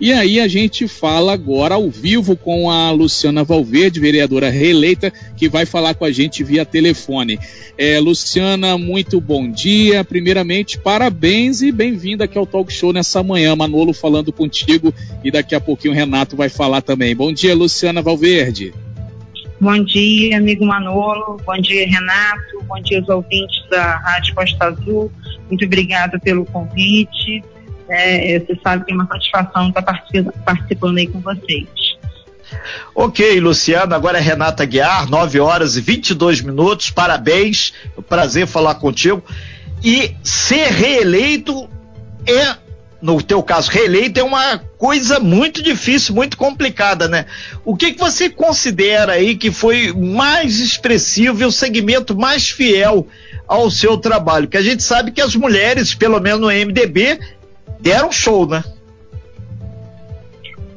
E aí a gente fala agora ao vivo com a Luciana Valverde, vereadora reeleita, que vai falar com a gente via telefone. É, Luciana, muito bom dia. Primeiramente, parabéns e bem-vinda aqui ao Talk Show nessa manhã. Manolo falando contigo e daqui a pouquinho o Renato vai falar também. Bom dia, Luciana Valverde. Bom dia, amigo Manolo. Bom dia, Renato. Bom dia aos ouvintes da Rádio Costa Azul. Muito obrigada pelo convite. É, você sabe que é uma satisfação estar participando, participando aí com vocês. Ok, Luciano, agora é Renata Guiar, 9 horas e 22 minutos, parabéns, prazer falar contigo. E ser reeleito é no teu caso, reeleito é uma coisa muito difícil, muito complicada, né? O que, que você considera aí que foi mais expressivo e o segmento mais fiel ao seu trabalho? Que a gente sabe que as mulheres, pelo menos no MDB, deram show, né?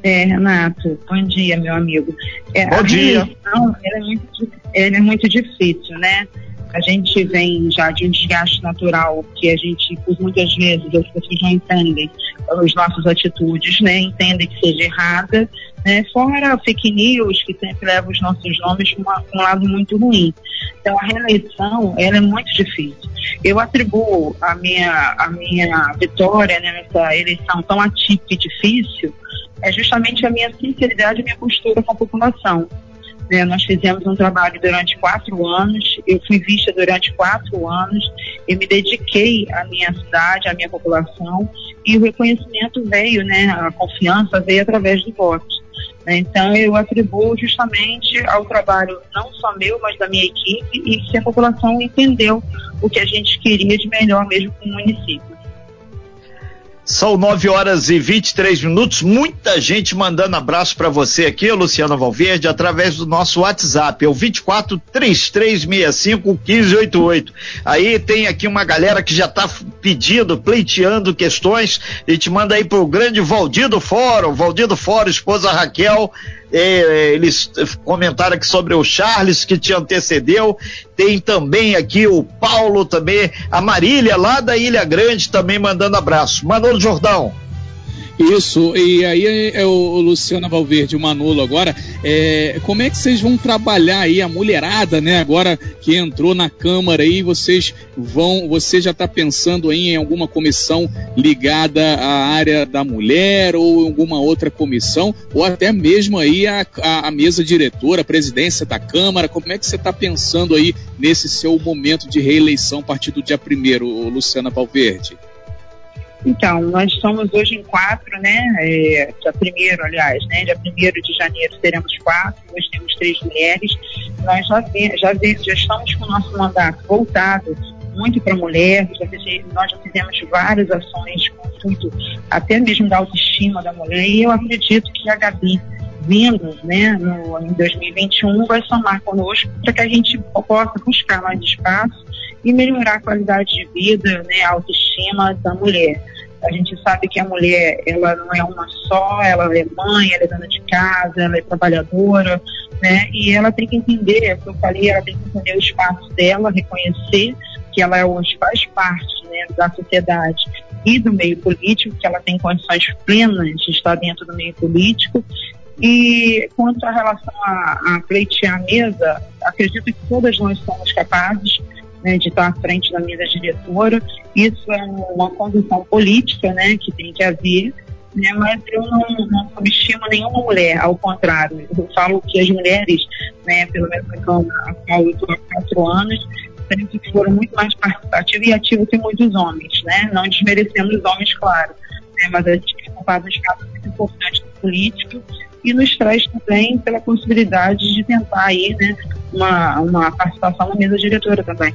É, Renato, bom dia, meu amigo. É, bom dia. Reeleição, ela é, muito, ela é muito difícil, né? A gente vem já de um desgaste natural que a gente, por muitas vezes, as pessoas não entendem as nossas atitudes, né? Entendem que seja errada, né? Fora fake news que sempre leva os nossos nomes para um lado muito ruim. Então a reeleição, ela é muito difícil. Eu atribuo a minha, a minha vitória né, nessa eleição tão atípica e difícil é justamente a minha sinceridade e minha postura com a população. Né? Nós fizemos um trabalho durante quatro anos, eu fui vista durante quatro anos, eu me dediquei à minha cidade, à minha população, e o reconhecimento veio, né? a confiança veio através do voto. Então, eu atribuo justamente ao trabalho não só meu, mas da minha equipe, e que a população entendeu o que a gente queria de melhor mesmo com o município. São 9 horas e 23 minutos. Muita gente mandando abraço para você aqui, Luciana Valverde, através do nosso WhatsApp, é o 24 3365 1588. Aí tem aqui uma galera que já está pedindo, pleiteando questões. A gente manda aí pro grande Valdido Fórum, Valdido Fórum, esposa Raquel. É, eles comentaram aqui sobre o Charles que te antecedeu. Tem também aqui o Paulo também, a Marília lá da Ilha Grande também mandando abraço. Manolo Jordão. Isso, e aí é, é o Luciano Valverde, o Manolo agora, é, como é que vocês vão trabalhar aí a mulherada, né, agora que entrou na Câmara aí, vocês vão, você já está pensando aí em alguma comissão ligada à área da mulher ou alguma outra comissão, ou até mesmo aí a, a, a mesa diretora, a presidência da Câmara, como é que você está pensando aí nesse seu momento de reeleição a partir do dia primeiro, Luciana Valverde? Então, nós estamos hoje em quatro, né? É, dia primeiro, aliás, né? Dia primeiro de janeiro teremos quatro, hoje temos três mulheres. Nós já, já, já estamos com o nosso mandato voltado muito para a mulher, já nós já fizemos várias ações com tudo, até mesmo da autoestima da mulher, e eu acredito que a Gabi vindo né, no, em 2021 vai somar conosco para que a gente possa buscar mais espaço e melhorar a qualidade de vida, né, a autoestima da mulher. A gente sabe que a mulher, ela não é uma só, ela é mãe, ela é dona de casa, ela é trabalhadora, né? E ela tem que entender, é o que eu falei, ela tem que entender o espaço dela, reconhecer que ela hoje faz parte né, da sociedade e do meio político, que ela tem condições plenas de estar dentro do meio político. E quanto à relação a, a pleitear a mesa, acredito que todas nós somos capazes né, de estar à frente da mesa diretora. Isso é uma condição política né, que tem que haver, né, mas eu não, não subestimo nenhuma mulher, ao contrário. Eu falo que as mulheres, né, pelo menos na Câmara, eu estou há quatro anos, sempre foram muito mais participativas e ativas que muitos homens, né, não desmerecendo os homens, claro, né, mas a gente tem ocupado um espaço muito importante político e nos traz também pela possibilidade de tentar aí, né, uma, uma participação na mesa diretora também.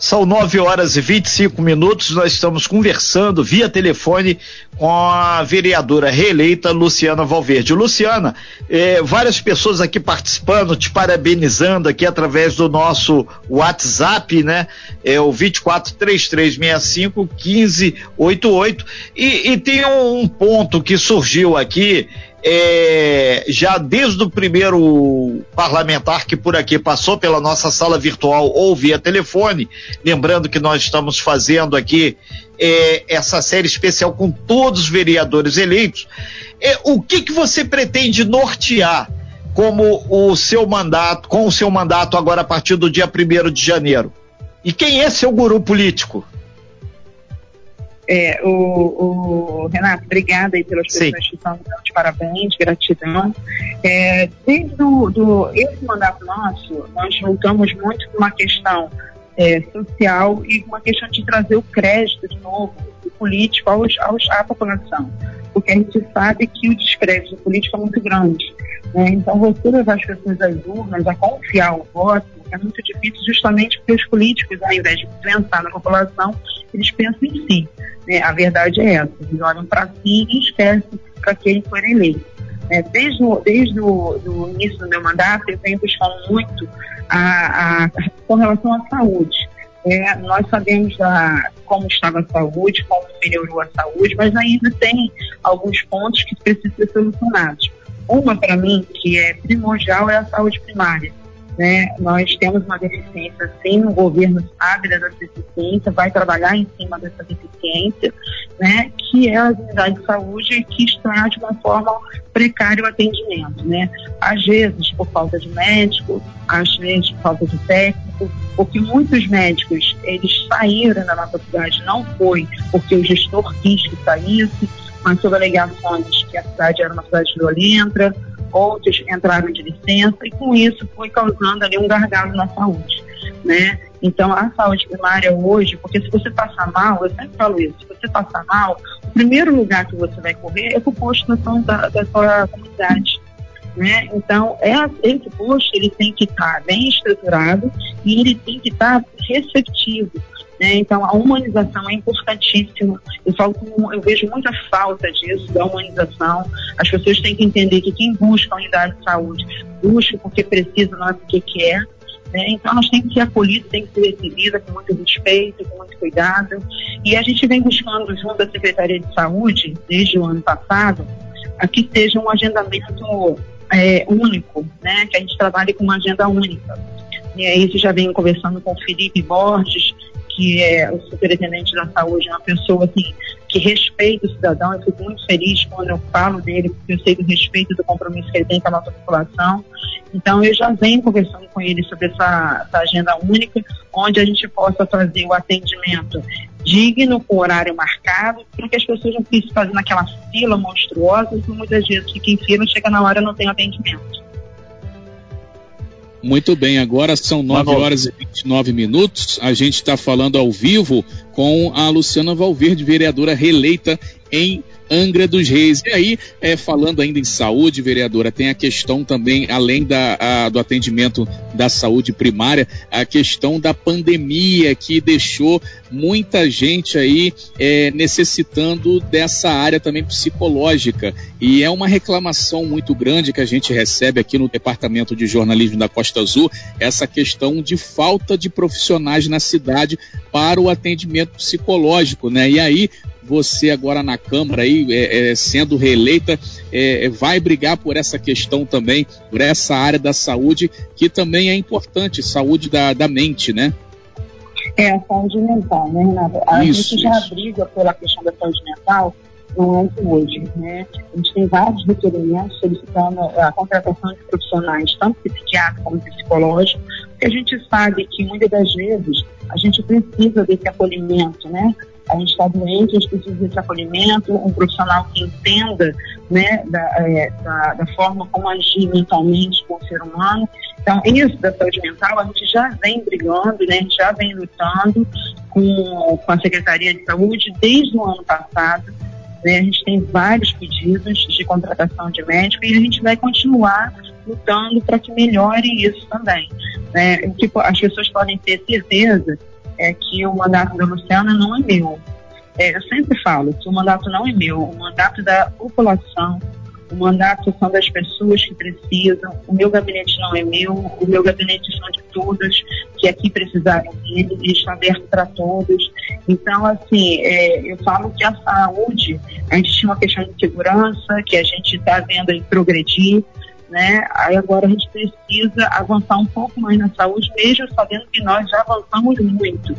São 9 horas e 25 minutos. Nós estamos conversando via telefone com a vereadora reeleita Luciana Valverde. Luciana, eh, várias pessoas aqui participando, te parabenizando aqui através do nosso WhatsApp, né? É o 243365 1588. E, e tem um, um ponto que surgiu aqui é, já desde o primeiro parlamentar que por aqui passou pela nossa sala virtual ou via telefone, lembrando que nós estamos fazendo aqui é, essa série especial com todos os vereadores eleitos, é, o que, que você pretende nortear como o seu mandato, com o seu mandato agora a partir do dia 1 de janeiro? E quem é seu guru político? É, o, o, Renato, obrigada aí pelas Sim. pessoas que estão de parabéns, gratidão. É, desde do, do, esse mandato nosso, nós voltamos muito com uma questão é, social e uma questão de trazer o crédito de novo do político aos, aos, à população. Porque a gente sabe que o descrédito político é muito grande. Né? Então, você levar as pessoas às urnas a confiar o voto é muito difícil justamente porque os políticos, ao invés de pensar na população, eles pensam em si. Né? A verdade é essa, eles olham para si e esquecem para quem for eleito. É, desde o, desde o início do meu mandato, eu venho buscando muito a, a, com relação à saúde. É, nós sabemos da, como estava a saúde, como melhorou a saúde, mas ainda tem alguns pontos que precisam ser solucionados. Uma, para mim, que é primordial, é a saúde primária. Né? Nós temos uma deficiência, sim, o governo sabe dessa deficiência, vai trabalhar em cima dessa deficiência, né? que é a unidade de saúde que está de uma forma precária o atendimento. Né? Às vezes por falta de médico, às vezes por falta de técnico, porque muitos médicos eles saíram da nossa cidade, não foi porque o gestor quis que saísse, mas sob alegações que a cidade era uma cidade violenta, outros entraram de licença e com isso foi causando ali um gargalo na saúde, né? Então a saúde primária hoje, porque se você passar mal, eu sempre falo isso, se você passar mal, o primeiro lugar que você vai correr é para o posto da, da sua comunidade. Né? Então, é, esse posto ele tem que estar bem estruturado e ele tem que estar receptivo né? Então, a humanização é importantíssima. Eu, falo eu vejo muita falta disso, da humanização. As pessoas têm que entender que quem busca a unidade de saúde busca porque precisa, não é porque quer. Né? Então, nós temos que ser acolhidos, tem que ser recebida com muito respeito, com muito cuidado. E a gente vem buscando, junto à Secretaria de Saúde, desde o ano passado, que seja um agendamento é, único, né? que a gente trabalhe com uma agenda única. E aí, isso já venho conversando com o Felipe Borges, que é o superintendente da saúde, é uma pessoa assim, que respeita o cidadão. Eu fico muito feliz quando eu falo dele, porque eu sei do respeito do compromisso que ele tem com a nossa população. Então, eu já venho conversando com ele sobre essa, essa agenda única, onde a gente possa fazer o atendimento digno, com horário marcado, para que as pessoas não precisem fazer naquela fila monstruosa, que muitas vezes fica em fila, chega na hora e não tem atendimento. Muito bem, agora são 9 horas e 29 minutos. A gente está falando ao vivo com a Luciana Valverde, vereadora reeleita em Angra dos Reis. E aí, é, falando ainda em saúde, vereadora, tem a questão também, além da, a, do atendimento da saúde primária, a questão da pandemia que deixou muita gente aí é, necessitando dessa área também psicológica. E é uma reclamação muito grande que a gente recebe aqui no Departamento de Jornalismo da Costa Azul, essa questão de falta de profissionais na cidade para o atendimento psicológico, né? E aí, você agora na Câmara aí, é, é, sendo reeleita, é, vai brigar por essa questão também, por essa área da saúde, que também é importante, saúde da, da mente, né? É, a saúde mental, né, Renata? A isso, gente já isso. briga pela questão da saúde mental não é de hoje, né? A gente tem vários requerimentos solicitando a contratação de profissionais, tanto psiquiátricos como psicológicos, porque a gente sabe que muitas das vezes a gente precisa desse acolhimento, né? a gente está doente, a gente precisa desse acolhimento, um profissional que entenda né, da, é, da, da, forma como agir mentalmente com o ser humano. Então, isso da saúde mental, a gente já vem brigando, né, a gente já vem lutando com, com a Secretaria de Saúde desde o ano passado. Né, a gente tem vários pedidos de contratação de médico e a gente vai continuar lutando para que melhore isso também. Né? Que as pessoas podem ter certeza é que o mandato da Luciana não é meu. É, eu sempre falo que o mandato não é meu, o mandato da população, O mandato são das pessoas que precisam. O meu gabinete não é meu, o meu gabinete são de todas que aqui precisaram dele, ele está aberto para todos. Então, assim, é, eu falo que a saúde, a gente tinha uma questão de segurança, que a gente está vendo aí progredir, né? Aí agora a gente precisa avançar um pouco mais na saúde, mesmo sabendo que nós já avançamos muito.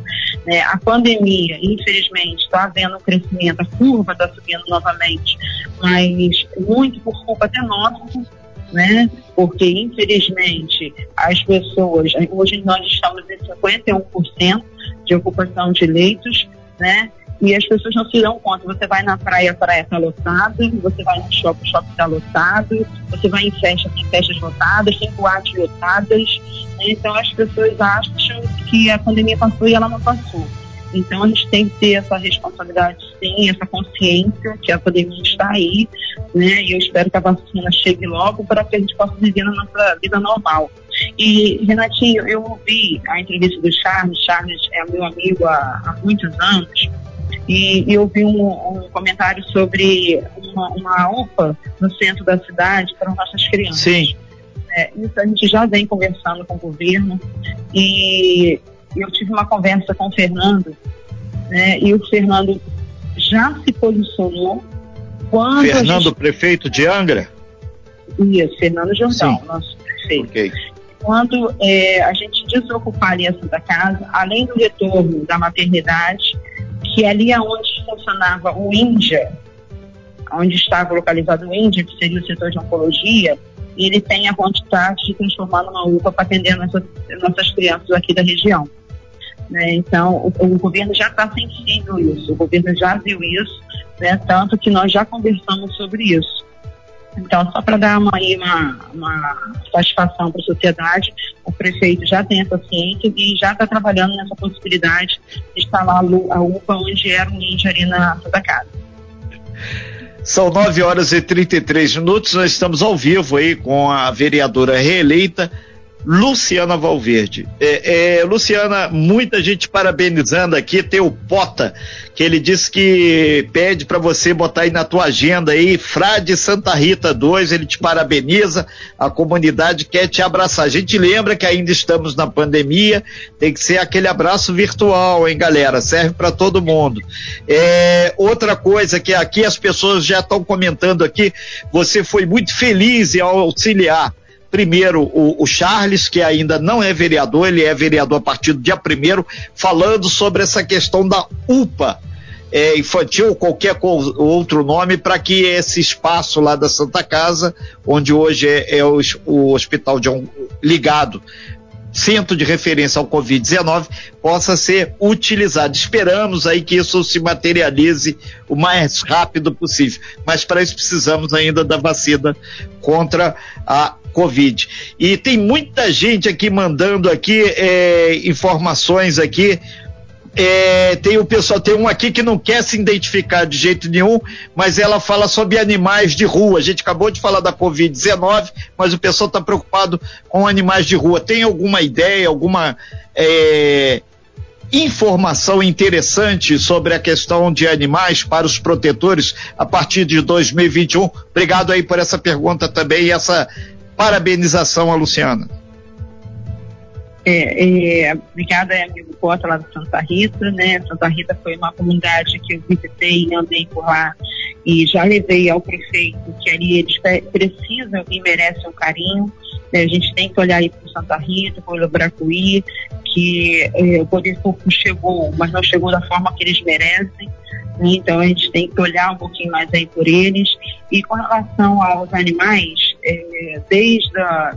Né? A pandemia, infelizmente, está havendo um crescimento, a curva está subindo novamente, mas muito por culpa até nossa, né? Porque, infelizmente, as pessoas, hoje nós estamos em 51% de ocupação de leitos, né? E as pessoas não se dão conta. Você vai na praia, a praia está lotada, você vai no shopping, o shopping está lotado, você vai em festa, tem festas lotadas, tem boates lotadas. Né? Então as pessoas acham que a pandemia passou e ela não passou. Então a gente tem que ter essa responsabilidade sim, essa consciência que a pandemia está aí, né? E eu espero que a vacina chegue logo para que a gente possa viver na nossa vida normal. E, Renatinho, eu ouvi a entrevista do Charles, Charles é meu amigo há, há muitos anos, e, eu vi um, um comentário sobre uma, uma, UPA no centro da cidade para nossas crianças. Sim. É, isso a gente já vem conversando com o governo e eu tive uma conversa com o Fernando né, e o Fernando já se posicionou quando Fernando, gente... prefeito de Angra? Isso, Fernando Jordão, Sim. nosso prefeito. Okay. Quando é, a gente desocupar a Santa Casa, além do retorno da maternidade, que ali onde funcionava o Índia, onde estava localizado o Índia, que seria o setor de oncologia, ele tem a vontade de transformar numa UPA para atender nossas, nossas crianças aqui da região. Né? Então, o, o, governo já está sensível isso, o governo já viu isso, né? tanto que nós já conversamos sobre isso. Então, só para dar uma, uma, uma satisfação para a sociedade, o prefeito já tem essa ciência e já está trabalhando nessa possibilidade de instalar a UPA onde era o Ninja ali na Santa Casa. São 9 horas e 33 minutos, nós estamos ao vivo aí com a vereadora reeleita Luciana Valverde. É, é, Luciana, muita gente parabenizando aqui, tem o Pota, que ele disse que pede para você botar aí na tua agenda aí, Frade Santa Rita 2, ele te parabeniza, a comunidade quer te abraçar. A gente lembra que ainda estamos na pandemia, tem que ser aquele abraço virtual, hein, galera? Serve para todo mundo. É, outra coisa que aqui as pessoas já estão comentando aqui, você foi muito feliz em auxiliar primeiro o, o, Charles, que ainda não é vereador, ele é vereador a partir do dia primeiro, falando sobre essa questão da UPA é, infantil ou qualquer outro nome para que esse espaço lá da Santa Casa, onde hoje é, é o, o, hospital de um, ligado centro de referência ao Covid-19 possa ser utilizado. Esperamos aí que isso se materialize o mais rápido possível, mas para isso precisamos ainda da vacina contra a Covid. E tem muita gente aqui mandando aqui é, informações aqui. É, tem o pessoal, tem um aqui que não quer se identificar de jeito nenhum, mas ela fala sobre animais de rua. A gente acabou de falar da Covid-19, mas o pessoal está preocupado com animais de rua. Tem alguma ideia, alguma é, informação interessante sobre a questão de animais para os protetores a partir de 2021? Obrigado aí por essa pergunta também e essa Parabenização a Luciana. É, é, obrigada, amigo Cota, lá de Santa Rita, né? Santa Rita foi uma comunidade que eu visitei e andei por lá e já levei ao prefeito que ali eles precisam e merecem um carinho. Né? A gente tem que olhar aí para Santa Rita, para o Bracuí, que é, o poder público chegou, mas não chegou da forma que eles merecem. Então a gente tem que olhar um pouquinho mais aí por eles. E com relação aos animais, é, desde a,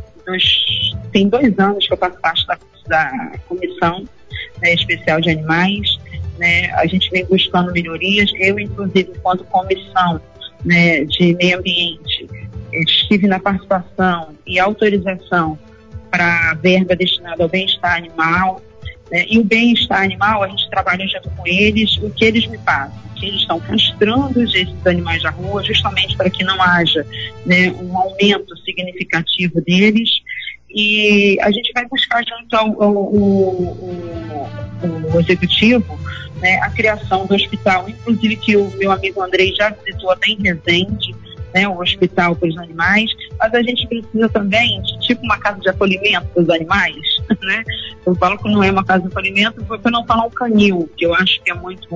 tem dois anos que eu faço parte da, da comissão né, especial de animais. Né, a gente vem buscando melhorias. Eu, inclusive, enquanto comissão né, de meio ambiente, estive na participação e autorização para verba destinada ao bem-estar animal. Né, e o bem-estar animal, a gente trabalha junto com eles, o que eles me passam que eles estão castrando esses animais da rua, justamente para que não haja né, um aumento significativo deles. E a gente vai buscar junto ao, ao, ao, ao executivo né, a criação do hospital, inclusive que o meu amigo Andrei já visitou até em Resende, né, o hospital para os animais, mas a gente precisa também de tipo uma casa de acolhimento para os animais, né? Eu falo que não é uma casa de acolhimento para não falar um canil, que eu acho que é muito,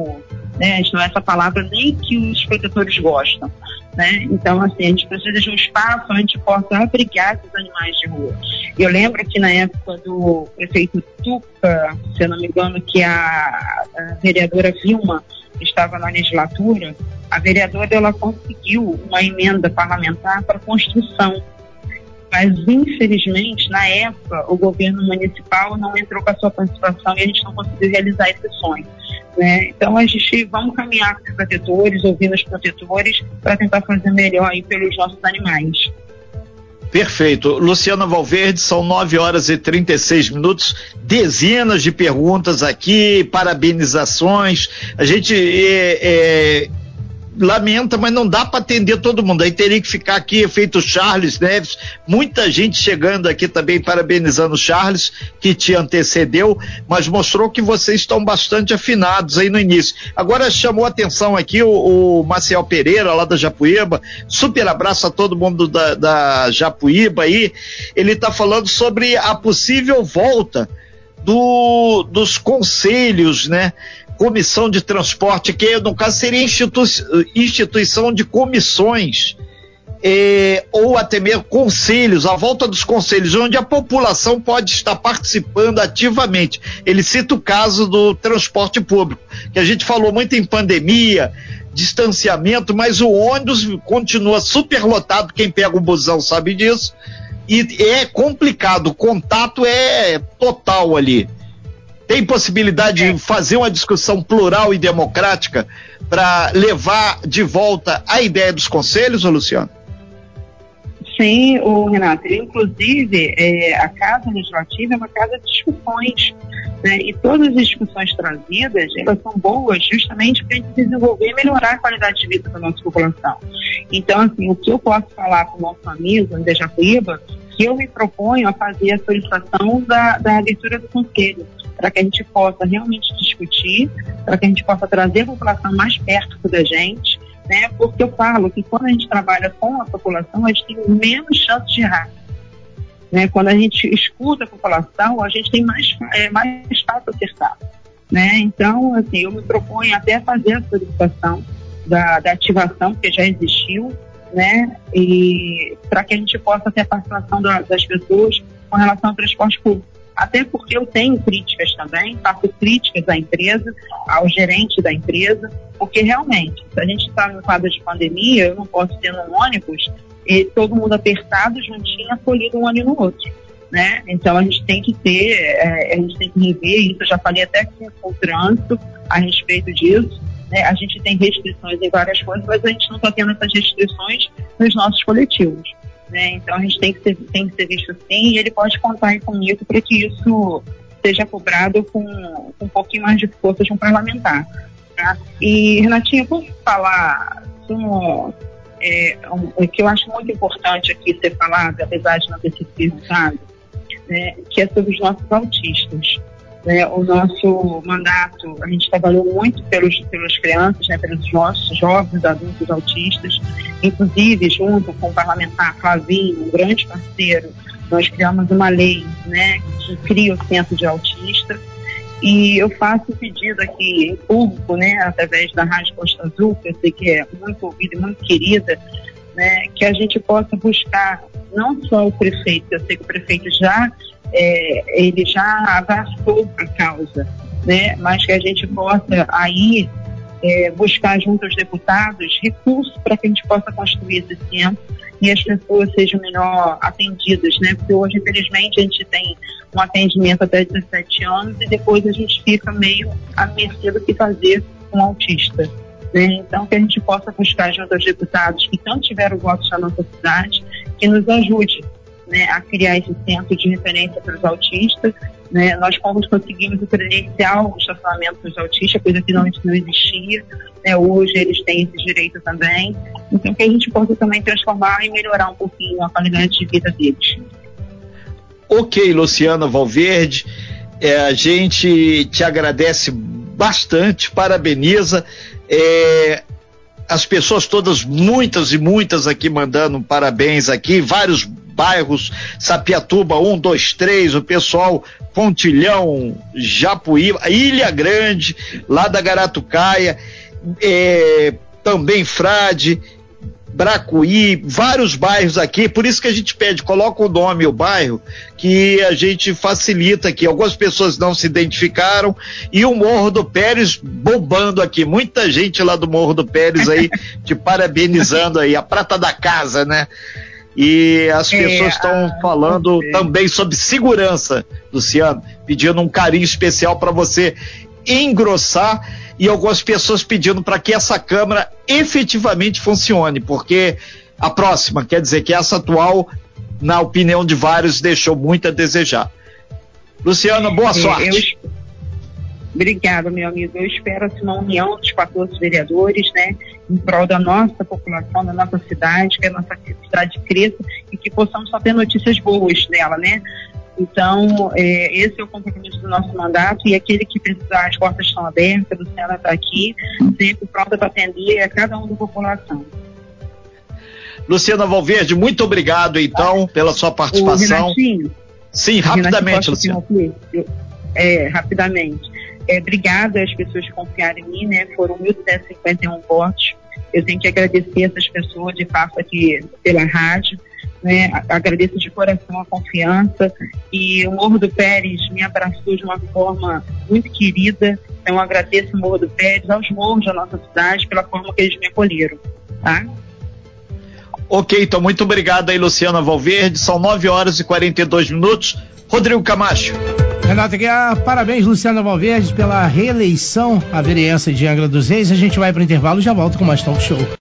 né, não é essa palavra nem que os protetores gostam, né? Então, assim, a gente precisa de um espaço onde possa abrigar esses animais de rua. Eu lembro que na época do prefeito Tuca, se eu não me engano, que a, a vereadora Vilma estava na legislatura, a vereadora ela conseguiu uma emenda parlamentar para construção. Mas, infelizmente, na época, o governo municipal não entrou com a sua participação e a gente não conseguiu realizar esse sonho. Né? Então, a gente vamos caminhar com os protetores, ouvindo os protetores, para tentar fazer melhor aí pelos nossos animais. Perfeito. Luciana Valverde, são 9 horas e 36 minutos, dezenas de perguntas aqui, parabenizações. A gente é, é, lamenta, mas não dá para atender todo mundo. Aí teria que ficar aqui, feito Charles Neves, muita gente chegando aqui também parabenizando o Charles, que te antecedeu, mas mostrou que vocês estão bastante afinados aí no início. Agora chamou atenção aqui o, o Marcel Pereira, lá da Japuíba, super abraço a todo mundo da, da Japuíba aí. Ele está falando sobre a possível volta do, dos conselhos, né? Comissão de transporte, que no caso seria institu instituição de comissões, ou até mesmo conselhos, a volta dos conselhos, onde a população pode estar participando ativamente. Ele cita o caso do transporte público, que a gente falou muito em pandemia, distanciamento, mas o ônibus continua superlotado, quem pega o busão sabe disso, e é complicado, o contato é total ali. Tem possibilidade de fazer uma discussão plural e democrática para levar de volta a ideia dos conselhos, Luciano? Sim, o Renato. Inclusive, é, a Casa Legislativa é uma casa de discussões. Né? E todas as discussões trazidas, elas são boas justamente para a gente desenvolver e melhorar a qualidade de vida da nossa população. Então, assim, o que eu posso falar com o nosso amigo, André Jacuíba, que eu me proponho a fazer a solicitação da, da abertura do conselho para que a gente possa realmente discutir, para que a gente possa trazer a população mais perto da gente, né? Porque eu falo que quando a gente trabalha com a população, a gente tem menos chance de errar. Né? Quando a gente escuta a população, a gente tem mais, é, mais fácil acertar. Né? Então, assim, eu me proponho até fazer a solicitação da, da ativação, que já existiu, né? E para que a gente possa ter a participação da, das pessoas com relação ao transporte público até porque eu tenho críticas também, faço críticas à empresa, ao gerente da empresa, porque realmente, se a gente está no quadro de pandemia, eu não posso ter um ônibus e todo mundo apertado, juntinho, acolhido um ali no outro. Né? Então a gente tem que ter, é, a gente tem que rever isso, eu já falei até com o trânsito a respeito disso. Né? A gente tem restrições em várias coisas, mas a gente não está tendo essas restrições nos nossos coletivos. Né? Então a gente tem que, ser, tem que ser visto assim e ele pode contar comigo para que isso seja cobrado com, com, um pouquinho mais de força de um parlamentar. Tá? E, Renatinha, vou falar um, é, um, que eu acho muito importante aqui ser falado, apesar de não ter sido perguntado, né, que é sobre os nossos autistas. Né, o nosso mandato, a gente trabalhou muito pelos, pelas crianças, né, pelos nossos jovens, adultos autistas, inclusive junto com o parlamentar Flavinho, um grande parceiro, nós criamos uma lei né, que cria o centro de autista. E eu faço um pedido aqui em público, né, através da Rádio Costa Azul, que eu sei que é muito ouvida e muito querida, né, que a gente possa buscar não só o prefeito, eu sei que o prefeito já é, ele já abraçou a causa, né? mas que a gente possa aí é, buscar junto aos deputados recursos para que a gente possa construir esse centro e as pessoas sejam melhor atendidas, né? Porque hoje, infelizmente, a gente tem um atendimento até 17 anos e depois a gente fica meio a mercê do que fazer com um autista. Né? Então, que a gente possa buscar junto aos deputados que tanto tiveram votos na nossa cidade, que nos ajude né, a criar esse centro de referência para os autistas. Né? Nós conseguimos o credencial do estacionamento dos autistas, coisa que não, não existia. Né? Hoje eles têm esse direito também. Então, que a gente possa também transformar e melhorar um pouquinho a qualidade de vida deles. Ok, Luciana Valverde, é, a gente te agradece bastante, parabeniza. É, as pessoas todas, muitas e muitas aqui mandando parabéns aqui, vários bairros, Sapiatuba, um, dois, três, o pessoal Pontilhão, Japuíba, Ilha Grande, lá da Garatucaia, é, também Frade, Bracuí, vários bairros aqui, por isso que a gente pede, coloca o nome e o bairro, que a gente facilita aqui. Algumas pessoas não se identificaram e o Morro do Pérez bombando aqui. Muita gente lá do Morro do Pérez aí te parabenizando aí, a prata da casa, né? E as é, pessoas estão ah, falando também sobre segurança, Luciano, pedindo um carinho especial para você engrossar e algumas pessoas pedindo para que essa Câmara efetivamente funcione, porque a próxima, quer dizer que essa atual, na opinião de vários, deixou muito a desejar. Luciana, boa é, sorte. Eu... Obrigada, meu amigo. Eu espero assim, uma união dos 14 vereadores, né, em prol da nossa população, da nossa cidade, que a nossa cidade cresça e que possamos só ter notícias boas dela, né? Então, é, esse é o compromisso do nosso mandato e aquele que precisar, as portas estão abertas, a Luciana está aqui, sempre pronta para atender a cada um da população. Luciana Valverde, muito obrigado então pela sua participação. Sim, rapidamente, Luciana. É, rapidamente. É, obrigada às pessoas que confiaram em mim, né? Foram 1.751 votos. Eu tenho que agradecer essas pessoas, de fato, aqui pela rádio. Né? Agradeço de coração a confiança e o Morro do Pérez me abraçou de uma forma muito querida. Então agradeço o Morro do Pérez, aos morros da nossa cidade pela forma que eles me acolheram, tá? Ok, então muito obrigado aí, Luciana Valverde. São 9 horas e 42 minutos. Rodrigo Camacho. Renato Guiar, parabéns, Luciana Valverde, pela reeleição à vereança de Angra dos Reis. A gente vai para o intervalo e já volta com mais talk show.